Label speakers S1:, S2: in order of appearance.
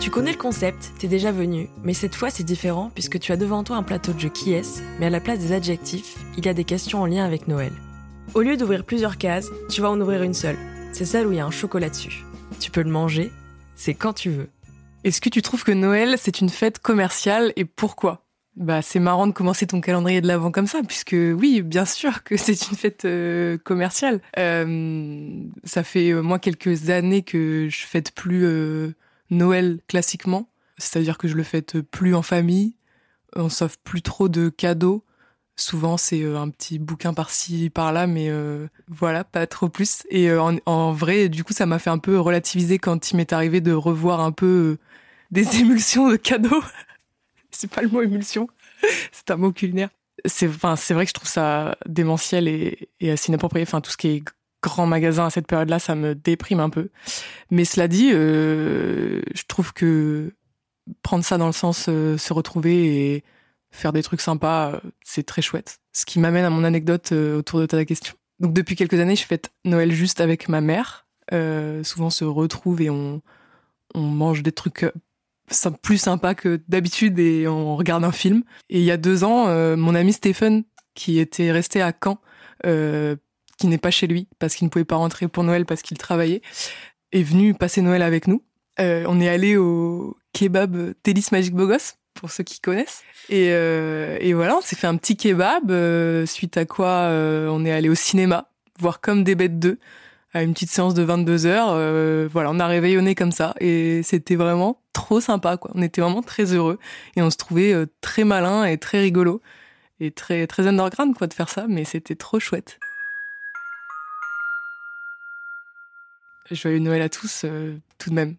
S1: Tu connais le concept, t'es déjà venu, mais cette fois c'est différent puisque tu as devant toi un plateau de jeu qui est, mais à la place des adjectifs, il y a des questions en lien avec Noël. Au lieu d'ouvrir plusieurs cases, tu vas en ouvrir une seule. C'est celle où il y a un chocolat dessus. Tu peux le manger, c'est quand tu veux.
S2: Est-ce que tu trouves que Noël, c'est une fête commerciale et pourquoi? Bah, c'est marrant de commencer ton calendrier de l'avant comme ça, puisque oui, bien sûr que c'est une fête euh, commerciale. Euh, ça fait euh, moi quelques années que je fête plus Noël classiquement, c'est-à-dire que je le fête plus en famille, on s'offre plus trop de cadeaux. Souvent, c'est un petit bouquin par-ci, par-là, mais voilà, pas trop plus. Et en, en, vrai, du coup, ça m'a fait un peu relativiser quand il m'est arrivé de revoir un peu des émulsions de cadeaux c'est pas le mot émulsion, c'est un mot culinaire. C'est, enfin, c'est vrai que je trouve ça démentiel et, assez inapproprié. Enfin, tout ce qui est grand magasin à cette période-là, ça me déprime un peu. Mais cela dit, euh, je trouve que prendre ça dans le sens euh, se retrouver et faire des trucs sympas, euh, c'est très chouette. Ce qui m'amène à mon anecdote autour de ta question. Donc depuis quelques années, je fête Noël juste avec ma mère. souvent, on se retrouve et on, on mange des trucs plus sympa que d'habitude et on regarde un film. Et il y a deux ans, euh, mon ami Stephen, qui était resté à Caen, euh, qui n'est pas chez lui parce qu'il ne pouvait pas rentrer pour Noël parce qu'il travaillait, est venu passer Noël avec nous. Euh, on est allé au kebab Télis Magic Bogos, pour ceux qui connaissent. Et, et voilà, on s'est fait un petit kebab, suite à quoi on est allé au cinéma, voir comme des bêtes 2 à une petite séance de 22 heures. Euh, voilà, on a réveillonné comme ça et c'était vraiment trop sympa. Quoi. On était vraiment très heureux et on se trouvait euh, très malin et très rigolo et très underground quoi de faire ça, mais c'était trop chouette. Joyeux Noël à tous, euh, tout de même.